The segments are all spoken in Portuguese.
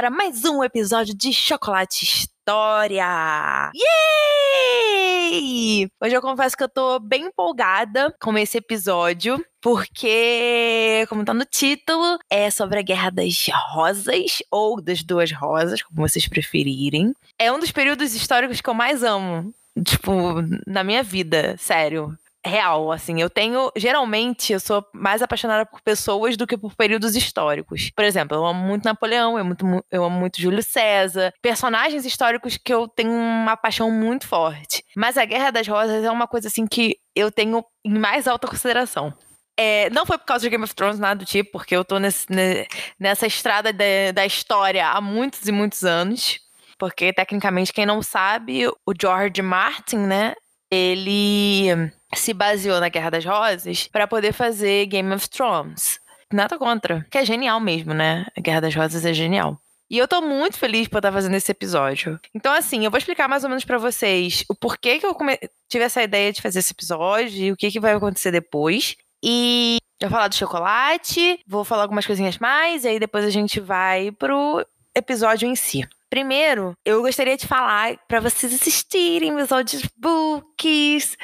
para mais um episódio de Chocolate História! Yay! Hoje eu confesso que eu tô bem empolgada com esse episódio, porque, como tá no título, é sobre a Guerra das Rosas, ou das Duas Rosas, como vocês preferirem. É um dos períodos históricos que eu mais amo, tipo, na minha vida, sério real, assim. Eu tenho. Geralmente, eu sou mais apaixonada por pessoas do que por períodos históricos. Por exemplo, eu amo muito Napoleão, eu, muito, eu amo muito Júlio César. Personagens históricos que eu tenho uma paixão muito forte. Mas a Guerra das Rosas é uma coisa, assim, que eu tenho em mais alta consideração. É, não foi por causa de Game of Thrones, nada do tipo, porque eu tô nesse, nessa estrada de, da história há muitos e muitos anos. Porque, tecnicamente, quem não sabe, o George Martin, né? Ele se baseou na Guerra das Rosas para poder fazer Game of Thrones. Nada contra, que é genial mesmo, né? A Guerra das Rosas é genial. E eu tô muito feliz por estar fazendo esse episódio. Então, assim, eu vou explicar mais ou menos para vocês o porquê que eu come... tive essa ideia de fazer esse episódio e o que, que vai acontecer depois. E eu vou falar do chocolate, vou falar algumas coisinhas mais, e aí depois a gente vai pro episódio em si. Primeiro, eu gostaria de falar para vocês assistirem meus audiobooks.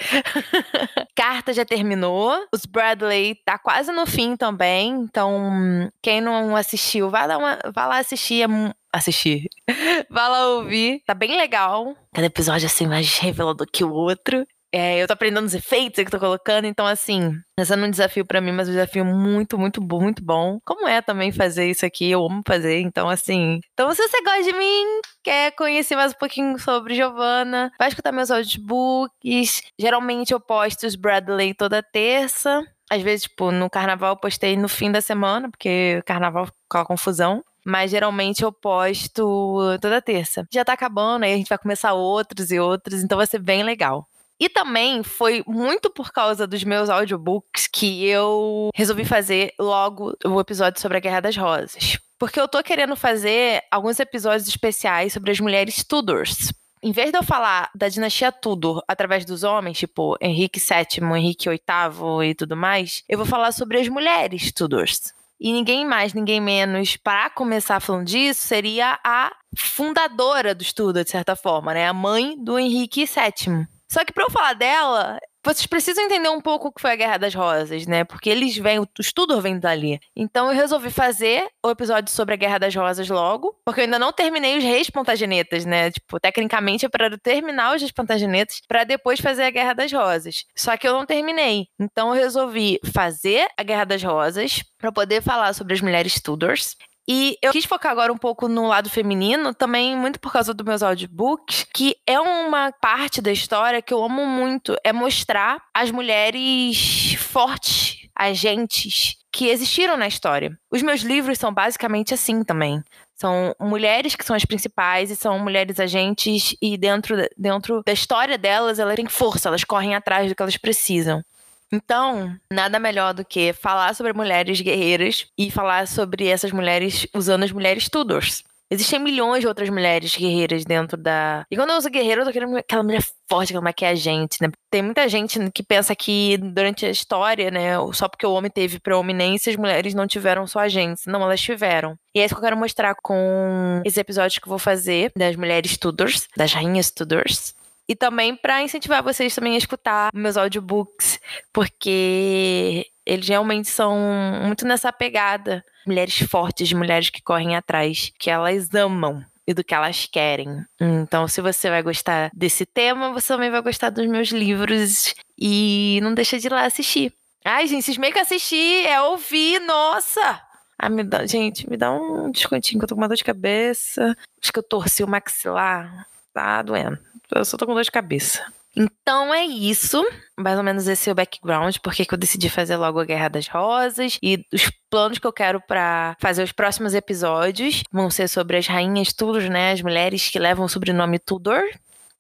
Carta já terminou. Os Bradley tá quase no fim também. Então, quem não assistiu, vai, dar uma, lá assistir. É assistir. vai lá ouvir. Tá bem legal. Cada episódio assim mais revelador que o outro. É, eu tô aprendendo os efeitos que tô colocando, então assim, esse é um desafio para mim, mas um desafio muito, muito bom, muito bom. Como é também fazer isso aqui, eu amo fazer, então assim. Então se você gosta de mim, quer conhecer mais um pouquinho sobre Giovanna, vai escutar meus audiobooks. Geralmente eu posto os Bradley toda terça. Às vezes, tipo, no carnaval eu postei no fim da semana, porque carnaval com a confusão mas geralmente eu posto toda terça. Já tá acabando, aí a gente vai começar outros e outros, então vai ser bem legal. E também foi muito por causa dos meus audiobooks que eu resolvi fazer logo o episódio sobre a Guerra das Rosas. Porque eu tô querendo fazer alguns episódios especiais sobre as mulheres Tudors. Em vez de eu falar da dinastia Tudor através dos homens, tipo Henrique VII, Henrique VIII e tudo mais, eu vou falar sobre as mulheres Tudors. E ninguém mais, ninguém menos, para começar falando disso, seria a fundadora do estudo, de certa forma, né? A mãe do Henrique VII. Só que para eu falar dela, vocês precisam entender um pouco o que foi a Guerra das Rosas, né? Porque eles vêm, o estudo vem dali. Então eu resolvi fazer o episódio sobre a Guerra das Rosas logo, porque eu ainda não terminei os reis Plantagenetas, né? Tipo, tecnicamente é para terminar os reis Plantagenetas para depois fazer a Guerra das Rosas. Só que eu não terminei. Então eu resolvi fazer a Guerra das Rosas para poder falar sobre as mulheres Tudors e eu quis focar agora um pouco no lado feminino, também muito por causa dos meus audiobooks, que é uma parte da história que eu amo muito, é mostrar as mulheres fortes, agentes que existiram na história. Os meus livros são basicamente assim também. São mulheres que são as principais e são mulheres agentes e dentro, dentro da história delas, elas têm força, elas correm atrás do que elas precisam. Então, nada melhor do que falar sobre mulheres guerreiras e falar sobre essas mulheres usando as mulheres Tudors. Existem milhões de outras mulheres guerreiras dentro da. E quando eu uso guerreiro, eu tô querendo aquela mulher forte, aquela mulher que é a gente, né? Tem muita gente que pensa que durante a história, né, só porque o homem teve preeminência, as mulheres não tiveram só agentes. Não, elas tiveram. E é isso que eu quero mostrar com esse episódio que eu vou fazer das mulheres Tudors, das rainhas Tudors. E também para incentivar vocês também a escutar meus audiobooks, porque eles realmente são muito nessa pegada. Mulheres fortes, mulheres que correm atrás, que elas amam e do que elas querem. Então, se você vai gostar desse tema, você também vai gostar dos meus livros e não deixa de ir lá assistir. Ai, gente, vocês meio que assistir, é ouvir, nossa! Ah, me dá, gente, me dá um descontinho que eu tô com uma dor de cabeça. Acho que eu torci o maxilar. Tá doendo. Eu só tô com dor de cabeça. Então é isso, mais ou menos esse é o background, porque que eu decidi fazer logo a Guerra das Rosas e os planos que eu quero para fazer os próximos episódios vão ser sobre as rainhas Tudor, né, as mulheres que levam o sobrenome Tudor.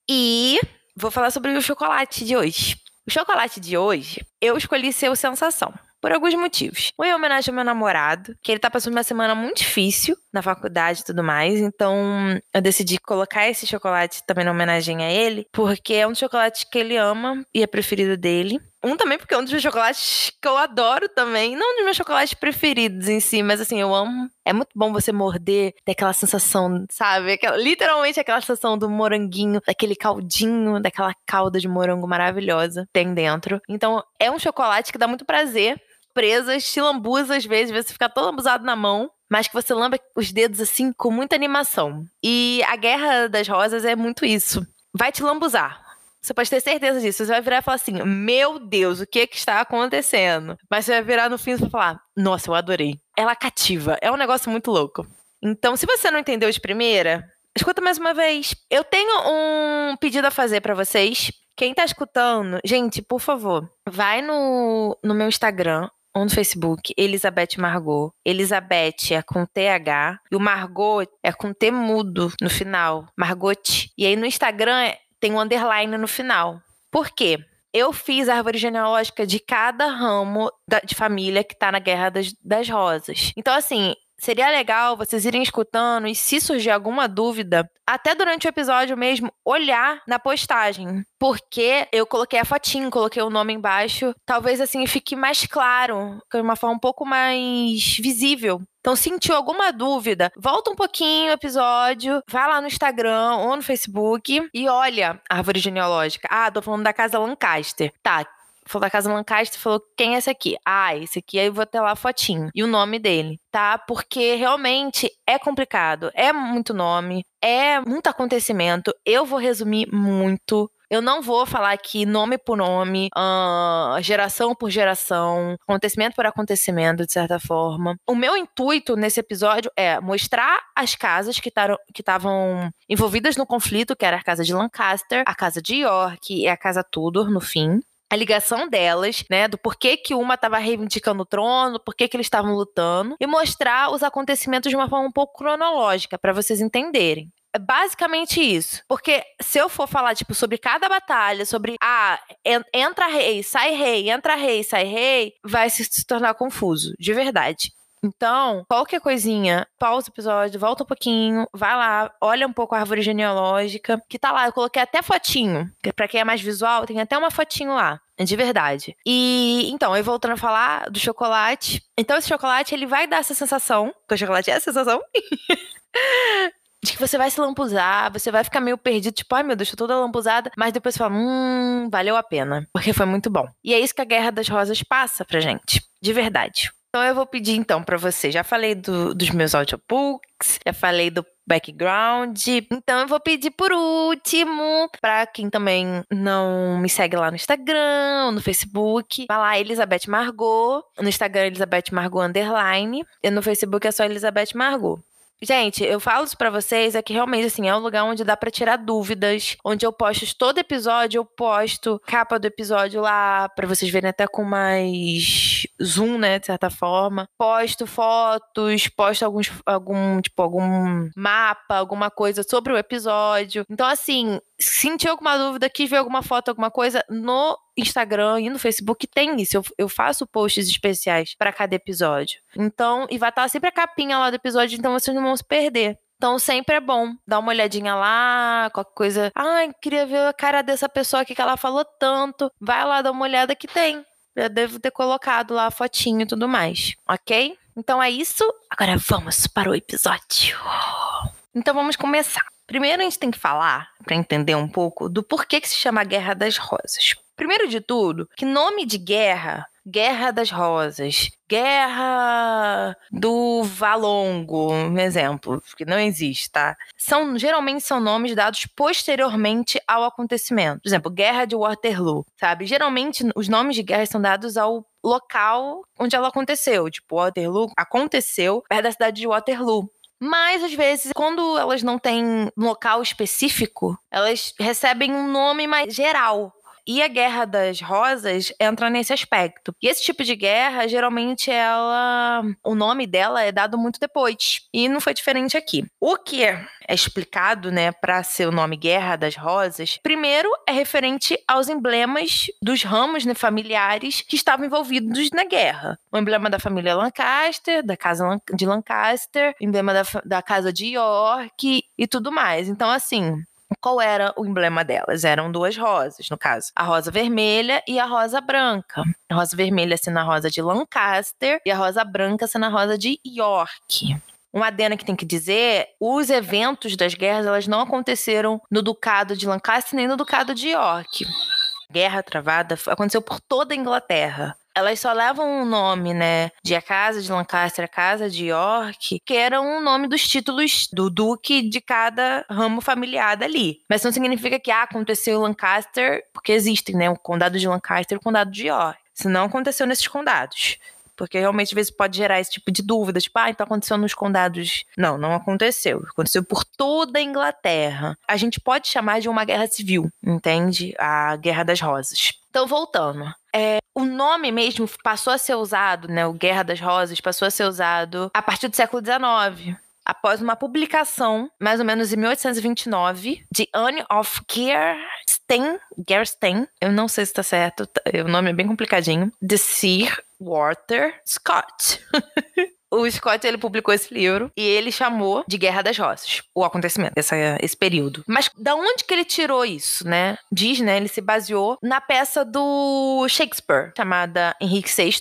E vou falar sobre o chocolate de hoje. O chocolate de hoje, eu escolhi ser o sensação por alguns motivos. Um em homenagem ao meu namorado, que ele tá passando uma semana muito difícil na faculdade e tudo mais, então eu decidi colocar esse chocolate também na homenagem a ele, porque é um chocolate que ele ama e é preferido dele. Um também porque é um dos meus chocolates que eu adoro também. Não um dos meus chocolates preferidos em si, mas assim, eu amo. É muito bom você morder, ter aquela sensação, sabe? Aquela, literalmente aquela sensação do moranguinho, daquele caldinho, daquela calda de morango maravilhosa tem dentro. Então, é um chocolate que dá muito prazer. Presas, te lambuza às vezes, você fica todo lambuzado na mão mas que você lamba os dedos assim com muita animação. E a Guerra das Rosas é muito isso. Vai te lambuzar. Você pode ter certeza disso. Você vai virar e falar assim: Meu Deus, o que que está acontecendo? Mas você vai virar no fim e falar: Nossa, eu adorei. Ela cativa. É um negócio muito louco. Então, se você não entendeu de primeira, escuta mais uma vez. Eu tenho um pedido a fazer para vocês. Quem tá escutando, gente, por favor, vai no, no meu Instagram, ou no Facebook, Elizabeth Margot. Elizabeth é com TH e o Margot é com T mudo no final, Margot. E aí no Instagram tem um underline no final. Por quê? Eu fiz a árvore genealógica de cada ramo da, de família que tá na Guerra das, das Rosas. Então, assim, seria legal vocês irem escutando e se surgir alguma dúvida, até durante o episódio mesmo, olhar na postagem. Porque eu coloquei a fotinho, coloquei o nome embaixo. Talvez assim fique mais claro, de uma forma um pouco mais visível. Então, sentiu alguma dúvida, volta um pouquinho o episódio, vai lá no Instagram ou no Facebook e olha a árvore genealógica. Ah, tô falando da casa Lancaster. Tá, falou da Casa Lancaster, falou quem é esse aqui? Ah, esse aqui, aí eu vou ter lá a fotinho e o nome dele, tá? Porque realmente é complicado, é muito nome, é muito acontecimento. Eu vou resumir muito. Eu não vou falar aqui nome por nome, uh, geração por geração, acontecimento por acontecimento, de certa forma. O meu intuito nesse episódio é mostrar as casas que estavam envolvidas no conflito, que era a casa de Lancaster, a casa de York e a casa Tudor, no fim a ligação delas, né, do porquê que uma estava reivindicando o trono, porquê que eles estavam lutando, e mostrar os acontecimentos de uma forma um pouco cronológica, para vocês entenderem. É basicamente isso. Porque se eu for falar, tipo, sobre cada batalha, sobre, ah, entra rei, sai rei, entra rei, sai rei, vai se, se tornar confuso, de verdade. Então, qualquer coisinha, pausa o episódio, volta um pouquinho, vai lá, olha um pouco a árvore genealógica, que tá lá. Eu coloquei até fotinho, que pra quem é mais visual, tem até uma fotinho lá. De verdade. E então, eu voltando a falar do chocolate. Então, esse chocolate, ele vai dar essa sensação. Porque o chocolate é a sensação. de que você vai se lampuzar, você vai ficar meio perdido, tipo, ai meu Deus, tô toda lampuzada, mas depois você fala, hum, valeu a pena, porque foi muito bom. E é isso que a Guerra das Rosas passa pra gente, de verdade. Então eu vou pedir então para você. Já falei do, dos meus audiobooks, já falei do background. Então eu vou pedir por último, para quem também não me segue lá no Instagram, no Facebook, vai lá Elizabeth Margot, no Instagram Elizabeth Margot underline, e no Facebook é só Elizabeth Margot. Gente, eu falo isso pra vocês, é que realmente, assim, é um lugar onde dá para tirar dúvidas, onde eu posto todo episódio, eu posto capa do episódio lá, para vocês verem até com mais zoom, né, de certa forma. Posto fotos, posto alguns, algum, tipo, algum mapa, alguma coisa sobre o episódio. Então, assim, sentir alguma dúvida, quis ver alguma foto, alguma coisa, no Instagram e no Facebook tem isso. Eu, eu faço posts especiais para cada episódio. Então, e vai estar sempre a capinha lá do episódio, então vocês não vão se perder. Então sempre é bom dar uma olhadinha lá, qualquer coisa. Ai, queria ver a cara dessa pessoa aqui que ela falou tanto. Vai lá dar uma olhada que tem. Eu devo ter colocado lá a fotinho e tudo mais, ok? Então é isso. Agora vamos para o episódio. Então vamos começar. Primeiro a gente tem que falar, para entender um pouco, do porquê que se chama Guerra das Rosas. Primeiro de tudo, que nome de guerra Guerra das Rosas, Guerra do Valongo, um exemplo, que não existe, tá? São, geralmente são nomes dados posteriormente ao acontecimento. Por exemplo, Guerra de Waterloo, sabe? Geralmente os nomes de guerra são dados ao local onde ela aconteceu. Tipo, Waterloo aconteceu perto da cidade de Waterloo. Mas, às vezes, quando elas não têm local específico, elas recebem um nome mais geral. E a Guerra das Rosas entra nesse aspecto. E esse tipo de guerra, geralmente, ela. O nome dela é dado muito depois. E não foi diferente aqui. O que é explicado, né, para ser o nome Guerra das Rosas, primeiro é referente aos emblemas dos ramos né, familiares que estavam envolvidos na guerra. O emblema da família Lancaster, da casa de Lancaster, emblema da, da casa de York e tudo mais. Então, assim, qual era o emblema delas? Eram duas rosas, no caso, a rosa vermelha e a rosa branca. A rosa vermelha sendo a rosa de Lancaster e a rosa branca sendo a rosa de York. Uma adena que tem que dizer, os eventos das guerras elas não aconteceram no ducado de Lancaster nem no ducado de York. Guerra travada aconteceu por toda a Inglaterra elas só levam o nome, né, de a casa de Lancaster, a casa de York, que eram o nome dos títulos do duque de cada ramo familiar dali. Mas não significa que ah, aconteceu Lancaster, porque existem, né, o condado de Lancaster e o condado de York. Isso não aconteceu nesses condados. Porque realmente, às vezes, pode gerar esse tipo de dúvida. Tipo, ah, então aconteceu nos condados. Não, não aconteceu. Aconteceu por toda a Inglaterra. A gente pode chamar de uma guerra civil, entende? A Guerra das Rosas. Então, voltando. É, o nome mesmo passou a ser usado, né? O Guerra das Rosas passou a ser usado a partir do século XIX após uma publicação, mais ou menos em 1829, de Anne of Gerstein, Gerstein, eu não sei se está certo, tá, o nome é bem complicadinho, de Sir Walter Scott. o Scott ele publicou esse livro e ele chamou de Guerra das Rosas, o acontecimento, essa, esse período. Mas da onde que ele tirou isso, né? Diz, né? Ele se baseou na peça do Shakespeare, chamada Henrique VI,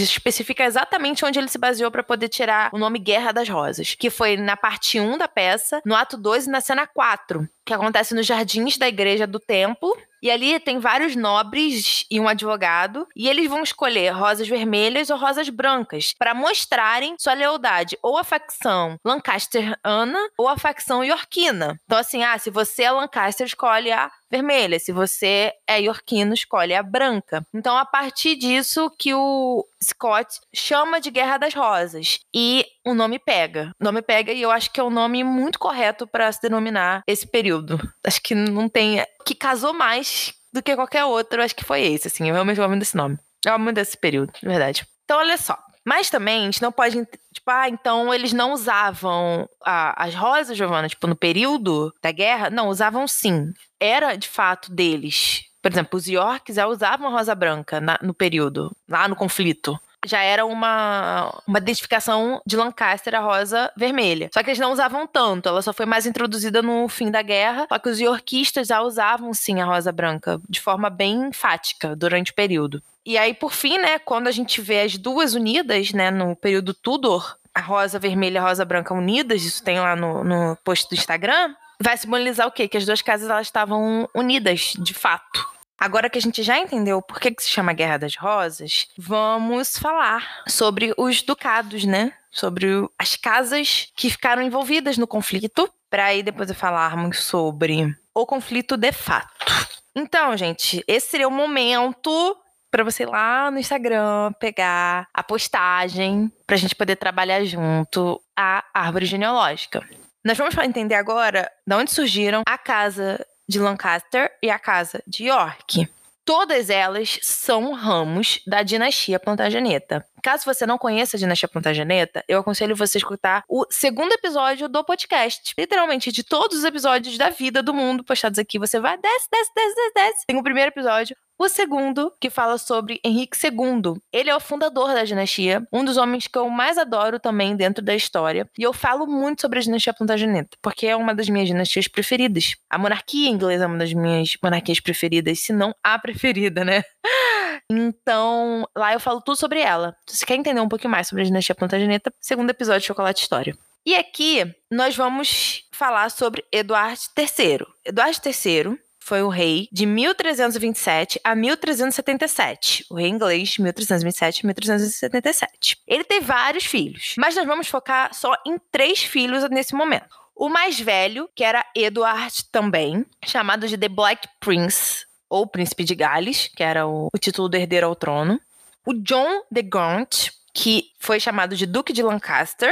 especifica exatamente onde ele se baseou para poder tirar o nome Guerra das Rosas, que foi na parte 1 da peça, no ato 2 e na cena 4, que acontece nos jardins da igreja do templo. E ali tem vários nobres e um advogado, e eles vão escolher rosas vermelhas ou rosas brancas para mostrarem sua lealdade ou à facção Lancasterana ou à facção Yorkina. Então, assim, ah, se você é Lancaster, escolhe a vermelha. Se você é iorquino, escolhe a branca. Então, a partir disso que o Scott chama de Guerra das Rosas. E o nome pega. O nome pega e eu acho que é o nome muito correto para se denominar esse período. Acho que não tem. que casou mais do que qualquer outro. Acho que foi esse, assim. Eu realmente amo desse nome. Eu amo desse período, de verdade. Então, olha só. Mas também a gente não pode. Tipo, ah, então eles não usavam a, as rosas, Giovana, tipo, no período da guerra? Não, usavam sim. Era de fato deles. Por exemplo, os Yorks já usavam a rosa branca na, no período, lá no conflito já era uma, uma identificação de Lancaster, a rosa vermelha. Só que eles não usavam tanto, ela só foi mais introduzida no fim da guerra. Só que os yorkistas já usavam sim a rosa branca de forma bem enfática durante o período. E aí, por fim, né, quando a gente vê as duas unidas, né, no período Tudor, a rosa vermelha e a rosa branca unidas, isso tem lá no, no post do Instagram, vai simbolizar o quê? Que as duas casas elas estavam unidas, de fato. Agora que a gente já entendeu por que, que se chama Guerra das Rosas, vamos falar sobre os ducados, né? Sobre as casas que ficaram envolvidas no conflito, para aí depois falarmos sobre o conflito de fato. Então, gente, esse seria o momento para você ir lá no Instagram pegar a postagem para a gente poder trabalhar junto a árvore genealógica. Nós vamos entender agora de onde surgiram a casa de Lancaster e a casa de York. Todas elas são ramos da dinastia Plantageneta. Caso você não conheça a dinastia Plantageneta, eu aconselho você a escutar o segundo episódio do podcast. Literalmente, de todos os episódios da vida do mundo postados aqui, você vai desce, desce, desce, desce, desce. Tem o primeiro episódio, o segundo, que fala sobre Henrique II. Ele é o fundador da dinastia, um dos homens que eu mais adoro também dentro da história. E eu falo muito sobre a dinastia Plantageneta, porque é uma das minhas dinastias preferidas. A monarquia inglesa é uma das minhas monarquias preferidas, se não a preferida, né? Então, lá eu falo tudo sobre ela. Se você quer entender um pouquinho mais sobre a dinastia Plantageneta, segundo episódio de Chocolate História. E aqui nós vamos falar sobre Eduardo III. Eduardo III foi o rei de 1327 a 1377. O rei inglês, 1327 a 1377. Ele teve vários filhos, mas nós vamos focar só em três filhos nesse momento. O mais velho, que era Edward também, chamado de The Black Prince, ou Príncipe de Gales, que era o, o título do herdeiro ao trono. O John de Gaunt, que foi chamado de Duque de Lancaster.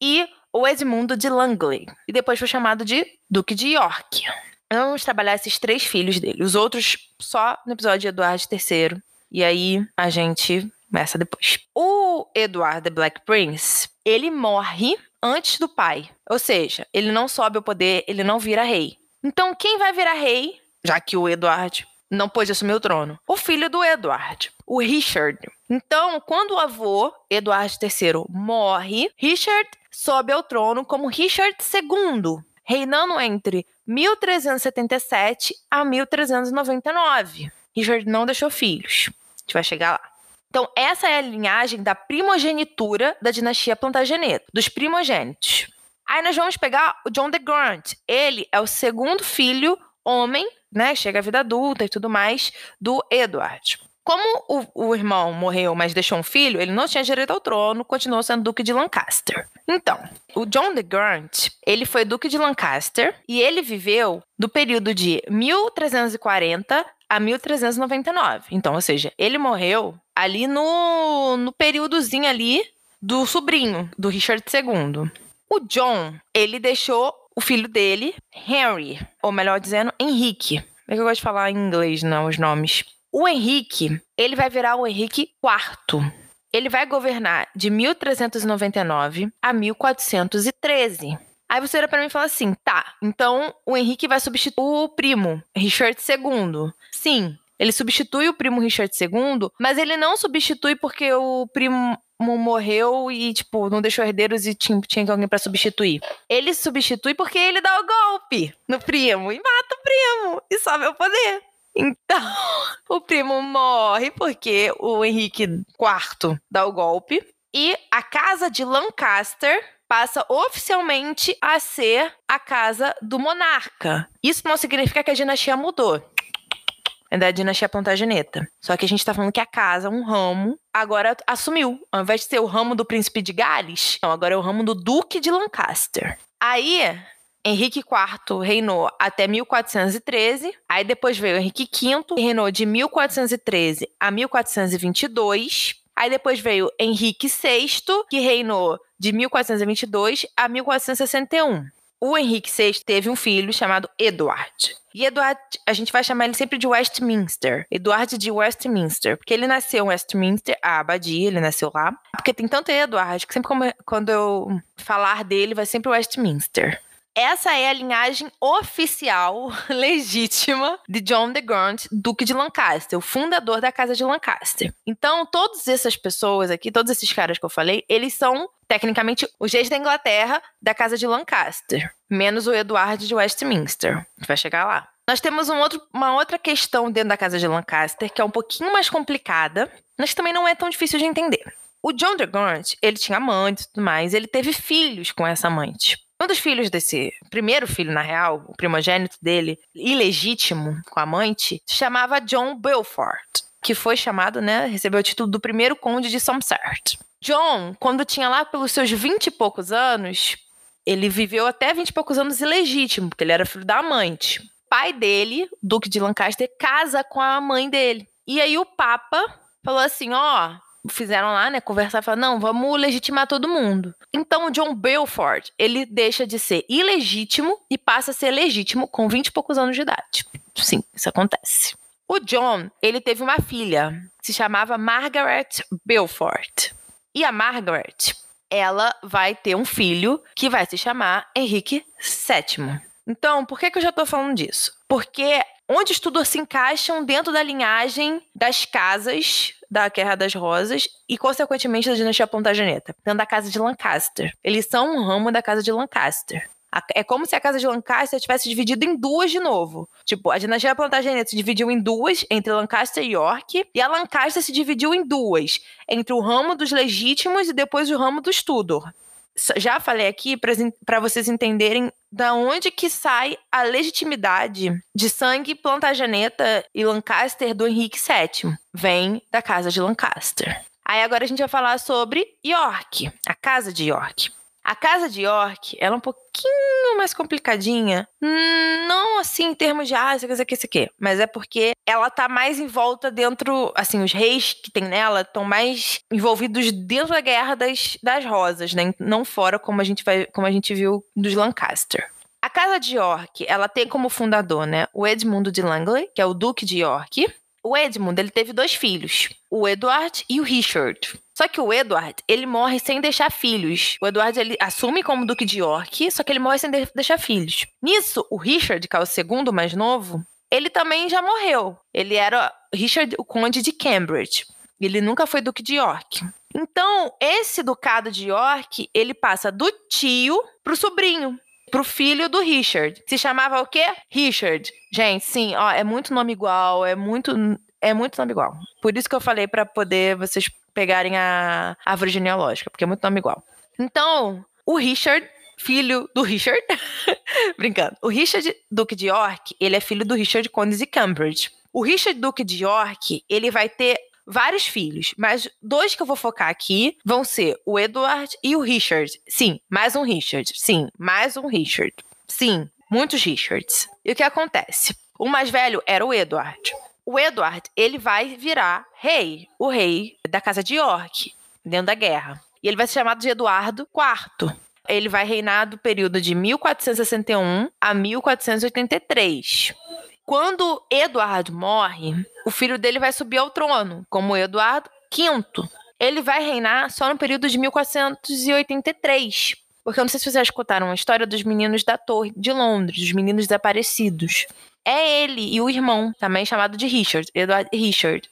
E o Edmundo de Langley. E depois foi chamado de Duque de York. Vamos trabalhar esses três filhos dele. Os outros só no episódio de Eduardo III. E aí a gente começa depois. O Eduardo the Black Prince, ele morre antes do pai. Ou seja, ele não sobe ao poder, ele não vira rei. Então, quem vai virar rei, já que o Eduardo não pôde assumir o trono? O filho do Eduardo, o Richard. Então, quando o avô, Eduardo III, morre, Richard sobe ao trono como Richard II, reinando entre 1377 a 1399. Richard não deixou filhos. A gente vai chegar lá. Então, essa é a linhagem da primogenitura da dinastia Plantagenet, dos primogênitos. Aí nós vamos pegar o John de Grant. Ele é o segundo filho homem, né? Chega à vida adulta e tudo mais, do Edward. Como o, o, irmão morreu, mas deixou um filho, ele não tinha direito ao trono, continuou sendo duque de Lancaster. Então, o John de Grant, ele foi duque de Lancaster e ele viveu do período de 1340 a 1399. Então, ou seja, ele morreu ali no, no períodozinho ali do sobrinho, do Richard II. O John, ele deixou o filho dele, Henry, ou melhor dizendo, Henrique. É que eu gosto de falar em inglês, não, os nomes. O Henrique, ele vai virar o Henrique IV. Ele vai governar de 1399 a 1413. Aí você olha para mim e fala assim: tá, então o Henrique vai substituir o primo, Richard II. Sim, ele substitui o primo Richard II, mas ele não substitui porque o primo morreu e, tipo, não deixou herdeiros e tinha, tinha alguém para substituir. Ele substitui porque ele dá o golpe no primo e mata o primo e sobe o poder. Então, o primo morre porque o Henrique IV dá o golpe. E a casa de Lancaster passa oficialmente a ser a casa do monarca. Isso não significa que a dinastia mudou. É da dinastia Plantageneta. Só que a gente tá falando que a casa, um ramo, agora assumiu. Ao invés de ser o ramo do príncipe de Gales, não, agora é o ramo do duque de Lancaster. Aí, Henrique IV reinou até 1413, aí depois veio Henrique V, que reinou de 1413 a 1422. Aí depois veio Henrique VI, que reinou de 1422 a 1461. O Henrique VI teve um filho chamado Edward. E Edward, a gente vai chamar ele sempre de Westminster. Edward de Westminster. Porque ele nasceu em Westminster, a abadia, ele nasceu lá. Porque tem tanto Edward que sempre quando eu falar dele vai sempre Westminster. Essa é a linhagem oficial, legítima, de John de Gaunt, Duque de Lancaster, o fundador da Casa de Lancaster. Então, todas essas pessoas aqui, todos esses caras que eu falei, eles são, tecnicamente, os reis da Inglaterra da Casa de Lancaster, menos o Eduardo de Westminster. A gente vai chegar lá. Nós temos um outro, uma outra questão dentro da Casa de Lancaster, que é um pouquinho mais complicada, mas também não é tão difícil de entender. O John de Gaunt, ele tinha amante e tudo mais, ele teve filhos com essa amante. Um dos filhos desse primeiro filho, na real, o primogênito dele, ilegítimo, com a amante, se chamava John Belfort, que foi chamado, né, recebeu o título do primeiro conde de Somerset. John, quando tinha lá pelos seus vinte e poucos anos, ele viveu até vinte e poucos anos ilegítimo, porque ele era filho da amante. Pai dele, Duque de Lancaster, casa com a mãe dele. E aí o Papa falou assim: ó, oh, fizeram lá, né, conversar e falar, não, vamos legitimar todo mundo. Então o John Belfort, ele deixa de ser ilegítimo e passa a ser legítimo com 20 e poucos anos de idade. Sim, isso acontece. O John, ele teve uma filha, se chamava Margaret Belfort. E a Margaret, ela vai ter um filho que vai se chamar Henrique VII. Então, por que, que eu já estou falando disso? Porque onde os Tudor se encaixam dentro da linhagem das casas da Guerra das Rosas e, consequentemente, da dinastia Plantageneta, dentro da casa de Lancaster. Eles são um ramo da casa de Lancaster. É como se a casa de Lancaster tivesse dividido em duas de novo. Tipo, a dinastia Plantagenet se dividiu em duas, entre Lancaster e York, e a Lancaster se dividiu em duas, entre o ramo dos legítimos e depois o ramo dos Tudor já falei aqui para vocês entenderem da onde que sai a legitimidade de sangue Plantageneta e Lancaster do Henrique VII. Vem da casa de Lancaster. Aí agora a gente vai falar sobre York, a casa de York. A casa de York, ela é um pouquinho mais complicadinha. Não assim em termos de, ah, isso aqui, isso aqui, isso aqui. Mas é porque ela tá mais em volta dentro, assim, os reis que tem nela estão mais envolvidos dentro da guerra das, das rosas, né? Não fora como a gente vai, como a gente viu dos Lancaster. A casa de York, ela tem como fundador, né, o Edmundo de Langley, que é o duque de York. O Edmund, ele teve dois filhos, o Edward e o Richard. Só que o Edward, ele morre sem deixar filhos. O Edward, ele assume como Duque de York, só que ele morre sem de deixar filhos. Nisso, o Richard, que é o segundo mais novo, ele também já morreu. Ele era Richard, o Conde de Cambridge. Ele nunca foi Duque de York. Então, esse ducado de York, ele passa do tio pro sobrinho. pro filho do Richard. Se chamava o quê? Richard. Gente, sim, ó, é muito nome igual, é muito é muito nome igual. Por isso que eu falei para poder vocês pegarem a árvore genealógica, porque é muito nome igual. Então, o Richard filho do Richard. Brincando. O Richard Duque de York, ele é filho do Richard Conde de Cambridge. O Richard Duque de York, ele vai ter vários filhos, mas dois que eu vou focar aqui vão ser o Edward e o Richard. Sim, mais um Richard. Sim, mais um Richard. Sim, muitos Richards. E o que acontece? O mais velho era o Edward. O Edward, ele vai virar rei, o rei da casa de York, dentro da guerra. E ele vai ser chamado de Eduardo IV. Ele vai reinar do período de 1461 a 1483. Quando Eduardo morre, o filho dele vai subir ao trono, como Eduardo V. Ele vai reinar só no período de 1483. Porque eu não sei se vocês escutaram a história dos meninos da Torre de Londres, dos meninos desaparecidos. É ele e o irmão, também chamado de Richard, Edward Richard.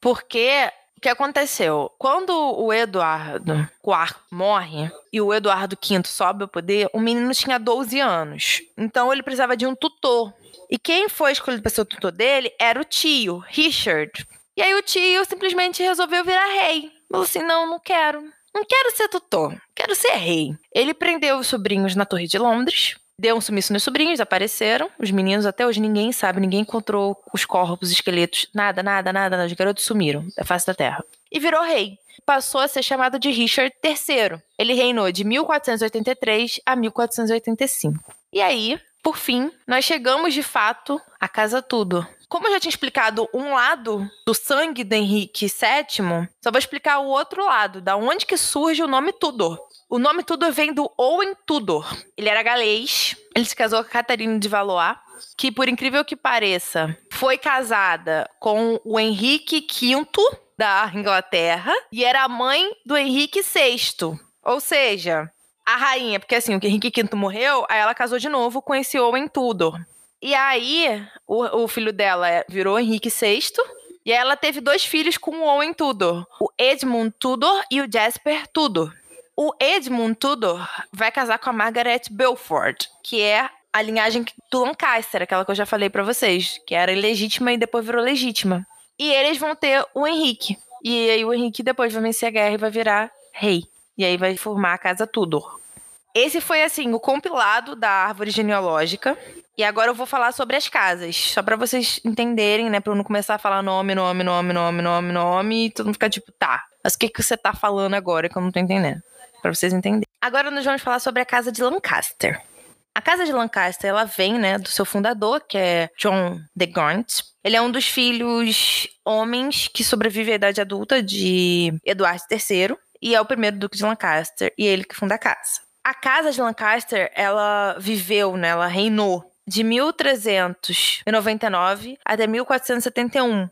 Porque que aconteceu? Quando o Eduardo IV morre e o Eduardo V sobe ao poder, o menino tinha 12 anos. Então ele precisava de um tutor. E quem foi escolhido para ser o tutor dele era o tio, Richard. E aí o tio simplesmente resolveu virar rei. Falou assim: não, não quero. Não quero ser tutor, quero ser rei. Ele prendeu os sobrinhos na Torre de Londres, Deu um sumiço nos sobrinhos, apareceram. Os meninos, até hoje, ninguém sabe, ninguém encontrou os corpos, os esqueletos, nada, nada, nada, nada. Os garotos sumiram da face da terra. E virou rei. Passou a ser chamado de Richard III. Ele reinou de 1483 a 1485. E aí, por fim, nós chegamos de fato à Casa Tudor. Como eu já tinha explicado um lado do sangue do Henrique VII, só vou explicar o outro lado, da onde que surge o nome Tudor. O nome Tudor vem do Owen Tudor. Ele era galês. Ele se casou com a Catarina de Valois, que, por incrível que pareça, foi casada com o Henrique V da Inglaterra e era mãe do Henrique VI. Ou seja, a rainha, porque assim, o Henrique V morreu, aí ela casou de novo com esse Owen Tudor. E aí, o, o filho dela virou Henrique VI. E ela teve dois filhos com o Owen Tudor, o Edmund Tudor e o Jasper Tudor. O Edmund Tudor vai casar com a Margaret Belford, que é a linhagem do Lancaster, aquela que eu já falei para vocês, que era ilegítima e depois virou legítima. E eles vão ter o Henrique. E aí o Henrique depois vai vencer a guerra e vai virar rei. E aí vai formar a casa Tudor. Esse foi assim o compilado da árvore genealógica. E agora eu vou falar sobre as casas, só para vocês entenderem, né, para eu não começar a falar nome, nome, nome, nome, nome, nome e todo mundo ficar tipo, tá. Mas o que que você tá falando agora que eu não tô entendendo? Para vocês entenderem. Agora nós vamos falar sobre a casa de Lancaster. A casa de Lancaster, ela vem, né, do seu fundador, que é John de Gaunt. Ele é um dos filhos homens que sobrevive à idade adulta de Eduardo III e é o primeiro duque de Lancaster e é ele que funda a casa. A casa de Lancaster, ela viveu, né, ela reinou de 1399 até 1471.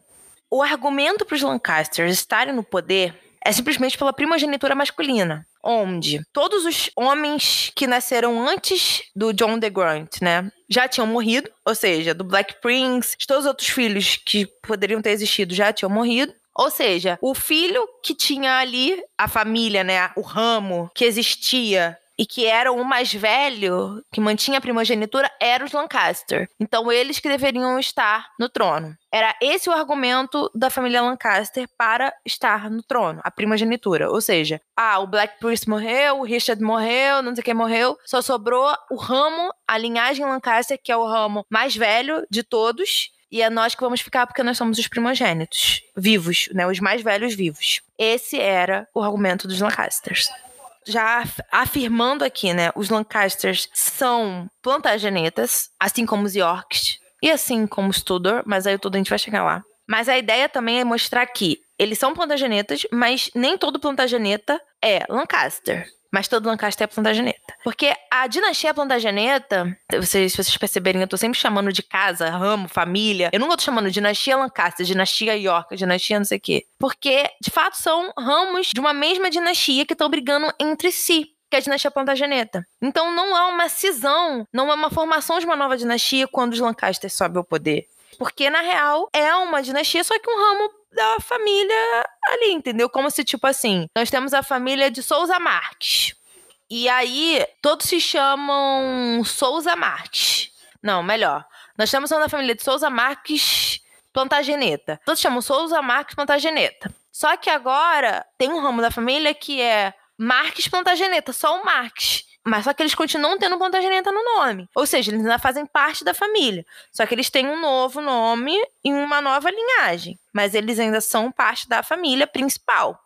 O argumento para os Lancasters estarem no poder é simplesmente pela primogenitura masculina onde todos os homens que nasceram antes do John de Grant, né, já tinham morrido, ou seja, do Black Prince, todos os outros filhos que poderiam ter existido já tinham morrido. Ou seja, o filho que tinha ali a família, né, o ramo que existia e que eram o mais velho, que mantinha a primogenitura, eram os Lancaster. Então, eles que deveriam estar no trono. Era esse o argumento da família Lancaster para estar no trono, a primogenitura. Ou seja, ah, o Black Prince morreu, o Richard morreu, não sei quem morreu, só sobrou o ramo, a linhagem Lancaster, que é o ramo mais velho de todos, e é nós que vamos ficar porque nós somos os primogênitos vivos, né, os mais velhos vivos. Esse era o argumento dos Lancasters já afirmando aqui, né? Os Lancasters são plantagenetas, assim como os Yorks e assim como os Tudor, mas aí tudo a gente vai chegar lá. Mas a ideia também é mostrar que eles são plantagenetas, mas nem todo plantageneta é Lancaster mas todo Lancaster é Plantageneta. Porque a dinastia Plantageneta, vocês, se vocês perceberem, eu tô sempre chamando de casa, ramo, família. Eu nunca tô chamando dinastia Lancaster, dinastia York, dinastia não sei o quê. Porque, de fato, são ramos de uma mesma dinastia que estão brigando entre si que é a dinastia Plantageneta. Então não há uma cisão, não é uma formação de uma nova dinastia quando os Lancaster sobem ao poder. Porque, na real, é uma dinastia, só que um ramo da família ali, entendeu? Como se, tipo assim, nós temos a família de Souza Marques. E aí, todos se chamam Souza Marques. Não, melhor. Nós temos uma família de Souza Marques Plantageneta. Todos chamam Souza Marques Plantageneta. Só que agora tem um ramo da família que é Marques Plantageneta, só o Marques. Mas só que eles continuam tendo Plantageneta no nome. Ou seja, eles ainda fazem parte da família. Só que eles têm um novo nome e uma nova linhagem. Mas eles ainda são parte da família principal.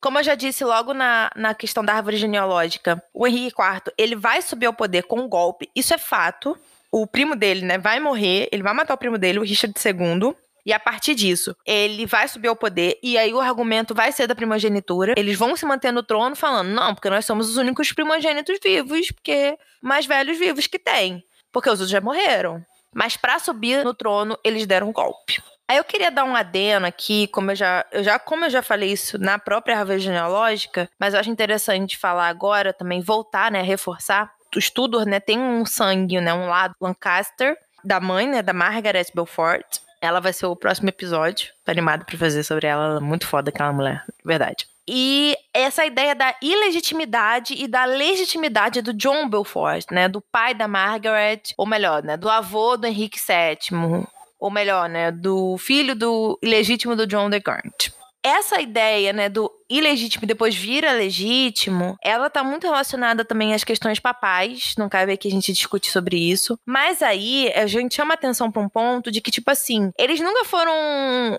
Como eu já disse logo na, na questão da árvore genealógica, o Henrique IV, ele vai subir ao poder com um golpe, isso é fato. O primo dele, né, vai morrer, ele vai matar o primo dele, o Richard II. E a partir disso, ele vai subir ao poder e aí o argumento vai ser da primogenitura. Eles vão se manter no trono falando: "Não, porque nós somos os únicos primogênitos vivos, porque mais velhos vivos que tem, porque os outros já morreram". Mas para subir no trono, eles deram um golpe. Aí eu queria dar um adeno aqui, como eu já, eu já, como eu já falei isso na própria árvore genealógica, mas eu acho interessante falar agora também, voltar, né, reforçar. Os Tudor, né, tem um sangue, né, um lado Lancaster, da mãe, né, da Margaret Beaufort, ela vai ser o próximo episódio. Tô animada pra fazer sobre ela. Ela é muito foda, aquela mulher. Verdade. E essa ideia da ilegitimidade e da legitimidade do John Belfort, né? Do pai da Margaret, ou melhor, né? Do avô do Henrique VII. Ou melhor, né? Do filho do ilegítimo do John de Gaunt essa ideia, né, do ilegítimo e depois vira legítimo, ela tá muito relacionada também às questões papais, não cabe aqui a gente discutir sobre isso, mas aí a gente chama atenção pra um ponto de que, tipo assim, eles nunca foram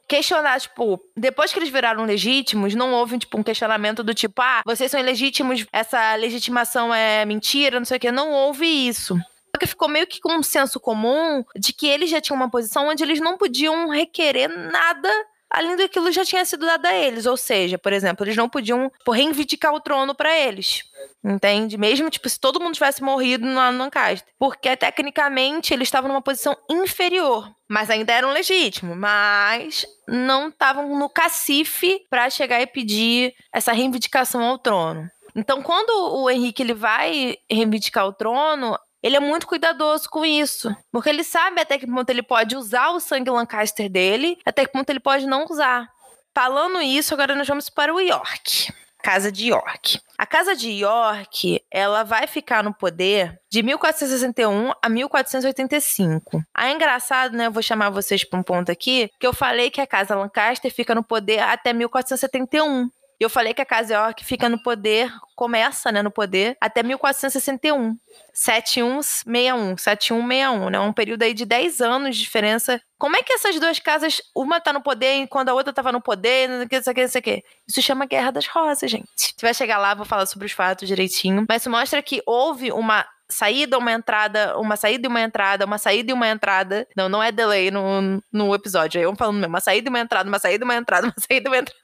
questionados, tipo, depois que eles viraram legítimos, não houve, tipo, um questionamento do tipo, ah, vocês são ilegítimos, essa legitimação é mentira, não sei o que, não houve isso. Que ficou meio que com um senso comum de que eles já tinham uma posição onde eles não podiam requerer nada além daquilo já tinha sido dado a eles. Ou seja, por exemplo, eles não podiam por reivindicar o trono para eles. Entende? Mesmo, tipo, se todo mundo tivesse morrido no Lancaster. Porque, tecnicamente, eles estavam numa posição inferior. Mas ainda eram legítimos. Mas não estavam no cacife para chegar e pedir essa reivindicação ao trono. Então, quando o Henrique ele vai reivindicar o trono, ele é muito cuidadoso com isso. Porque ele sabe até que ponto ele pode usar o sangue Lancaster dele, até que ponto ele pode não usar. Falando isso, agora nós vamos para o York. Casa de York. A Casa de York, ela vai ficar no poder de 1461 a 1485. Ah, é engraçado, né? Eu vou chamar vocês para um ponto aqui, que eu falei que a Casa Lancaster fica no poder até 1471. E eu falei que a Casa York fica no poder, começa, né, no poder, até 1461. 7161, 7161, né? Um período aí de 10 anos de diferença. Como é que essas duas casas, uma tá no poder quando a outra tava no poder, não sei o que, não sei o que, que. Isso chama Guerra das Rosas, gente. Gente vai chegar lá, vou falar sobre os fatos direitinho. Mas isso mostra que houve uma saída, uma entrada, uma saída e uma entrada, uma saída e uma entrada. Não, não é delay no, no episódio. Aí eu falando mesmo, uma saída e uma entrada, uma saída e uma entrada, uma saída e uma entrada.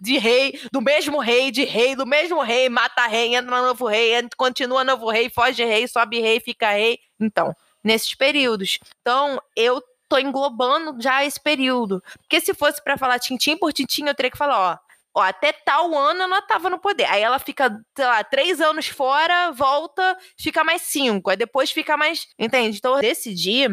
De rei, do mesmo rei, de rei, do mesmo rei, mata rei, entra no novo rei, entra, continua novo rei, foge rei, sobe rei, fica rei. Então, nesses períodos. Então, eu tô englobando já esse período. Porque se fosse para falar tintim por tintim, eu teria que falar, ó, Ó, até tal ano ela tava no poder. Aí ela fica, sei lá, três anos fora, volta, fica mais cinco. Aí depois fica mais. Entende? Então eu decidi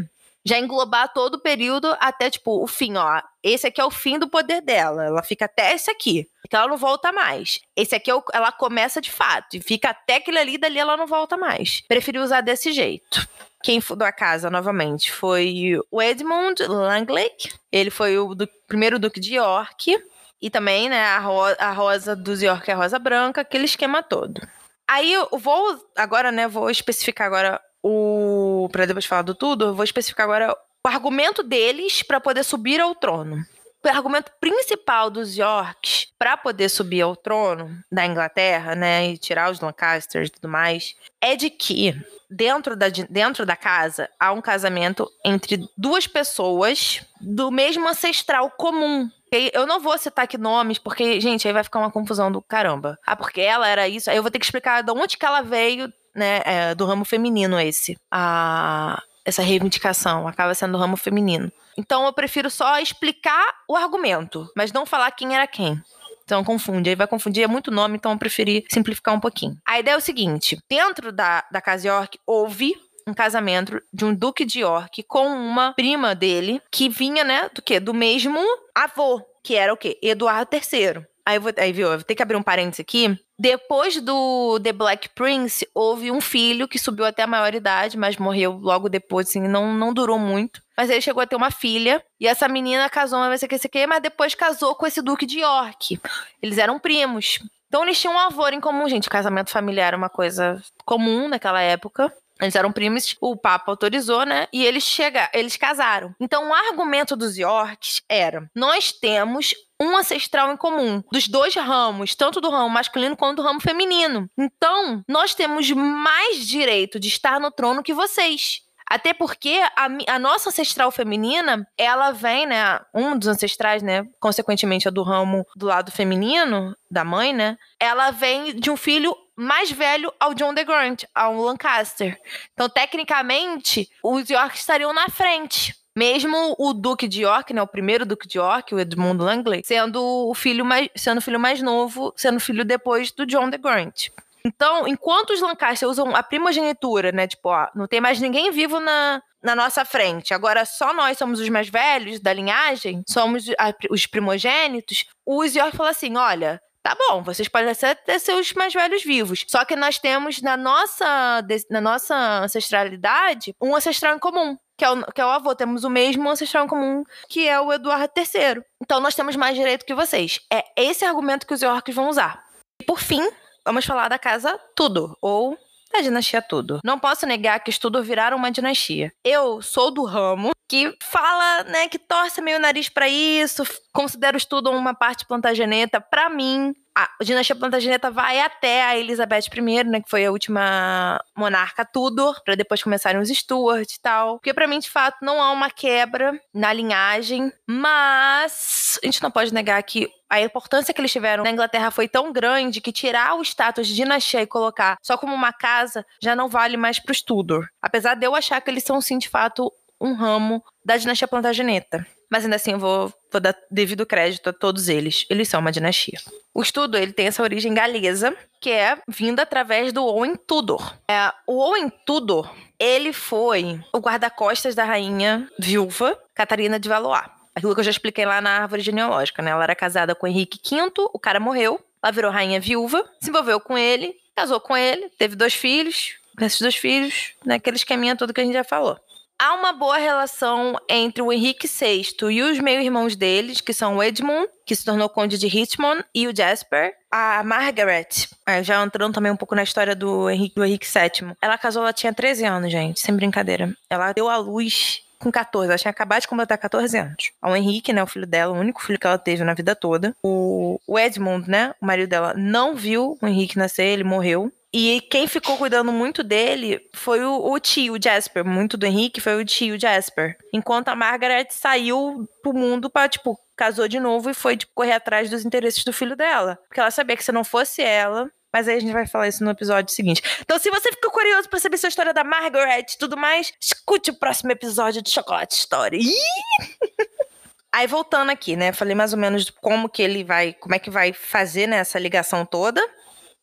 já englobar todo o período até, tipo, o fim, ó. Esse aqui é o fim do poder dela. Ela fica até esse aqui. Então ela não volta mais. Esse aqui é o, ela começa de fato. E fica até aquele ali, dali ela não volta mais. Preferi usar desse jeito. Quem fundou a casa novamente foi o Edmund Langley. Ele foi o do, primeiro duque de York. E também, né, a, ro a rosa dos York é a rosa branca, aquele esquema todo. Aí eu vou agora, né, vou especificar agora o para depois falar do tudo, eu vou especificar agora o argumento deles para poder subir ao trono. O argumento principal dos Yorks para poder subir ao trono da Inglaterra, né, e tirar os Lancasters e tudo mais, é de que dentro da, dentro da casa há um casamento entre duas pessoas do mesmo ancestral comum. Eu não vou citar aqui nomes, porque, gente, aí vai ficar uma confusão do caramba. Ah, porque ela era isso. Aí eu vou ter que explicar de onde que ela veio, né, é, do ramo feminino esse. A, essa reivindicação acaba sendo do ramo feminino. Então eu prefiro só explicar o argumento, mas não falar quem era quem. Então confunde, aí vai confundir, é muito nome, então eu preferi simplificar um pouquinho. A ideia é o seguinte: dentro da, da Casa York houve um casamento de um duque de York com uma prima dele que vinha, né, do quê? Do mesmo avô, que era o quê? Eduardo III. Aí, vou, aí viu, eu vou ter que abrir um parênteses aqui. Depois do The Black Prince, houve um filho que subiu até a maioridade, mas morreu logo depois, assim, não, não durou muito. Mas ele chegou a ter uma filha, e essa menina casou, mas sei que, sei que, mas depois casou com esse Duque de York. Eles eram primos. Então eles tinham um avô em comum, gente. casamento familiar era uma coisa comum naquela época. Eles eram primos, o Papa autorizou, né? E eles chega, eles casaram. Então o argumento dos Yorks era: nós temos um ancestral em comum dos dois ramos, tanto do ramo masculino quanto do ramo feminino. Então, nós temos mais direito de estar no trono que vocês. Até porque a, a, nossa ancestral feminina, ela vem, né? Um dos ancestrais, né? Consequentemente, a do ramo do lado feminino, da mãe, né? Ela vem de um filho mais velho ao John de Grant, ao Lancaster. Então, tecnicamente, os York estariam na frente. Mesmo o Duque de York, né, o primeiro Duque de York, o Edmund Langley, sendo o filho mais, sendo o filho mais novo, sendo filho depois do John de Grant. Então, enquanto os Lancaster usam a primogenitura, né? Tipo, ó, não tem mais ninguém vivo na, na nossa frente. Agora só nós somos os mais velhos da linhagem, somos a, os primogênitos. O York fala assim: olha, tá bom, vocês podem até ter seus mais velhos vivos. Só que nós temos na nossa, na nossa ancestralidade um ancestral em comum. Que é, o, que é o avô, temos o mesmo ancestral em comum, que é o Eduardo III. Então nós temos mais direito que vocês. É esse argumento que os Yorks vão usar. E por fim, vamos falar da casa Tudo, ou da dinastia Tudo. Não posso negar que os Tudor viraram uma dinastia. Eu sou do ramo que fala, né, que torce meio o nariz para isso, considera os Tudor uma parte plantageneta. Para mim, a dinastia Plantageneta vai até a Elizabeth I, né, que foi a última monarca Tudor, para depois começarem os Stuart e tal. Porque para mim, de fato, não há uma quebra na linhagem, mas a gente não pode negar que a importância que eles tiveram na Inglaterra foi tão grande que tirar o status de dinastia e colocar só como uma casa já não vale mais para os Tudor. Apesar de eu achar que eles são, sim, de fato, um ramo da dinastia Plantageneta. Mas ainda assim eu vou, vou dar devido crédito a todos eles. Eles são uma dinastia. O estudo ele tem essa origem galesa, que é vinda através do Owen Tudor. É, o Owen Tudor, ele foi o guarda-costas da rainha viúva Catarina de Valois. Aquilo que eu já expliquei lá na árvore genealógica, né? Ela era casada com Henrique V, o cara morreu, ela virou rainha viúva, se envolveu com ele, casou com ele, teve dois filhos, esses dois filhos, naquele né? esqueminha todo que a gente já falou. Há uma boa relação entre o Henrique VI e os meio-irmãos deles, que são o Edmund, que se tornou conde de Richmond, e o Jasper. A Margaret, é, já entrando também um pouco na história do Henrique, do Henrique VII, ela casou, ela tinha 13 anos, gente, sem brincadeira. Ela deu à luz com 14, ela tinha acabado de completar 14 anos. O Henrique, né, o filho dela, o único filho que ela teve na vida toda. O, o Edmund, né, o marido dela, não viu o Henrique nascer, ele morreu. E quem ficou cuidando muito dele foi o, o, tio Jasper. Muito do Henrique foi o tio Jasper. Enquanto a Margaret saiu pro mundo pra, tipo, casou de novo e foi tipo, correr atrás dos interesses do filho dela. Porque ela sabia que se não fosse ela. Mas aí a gente vai falar isso no episódio seguinte. Então, se você ficou curioso para saber a história da Margaret e tudo mais, escute o próximo episódio de Chocolate Story. Aí voltando aqui, né? Falei mais ou menos como que ele vai, como é que vai fazer né, essa ligação toda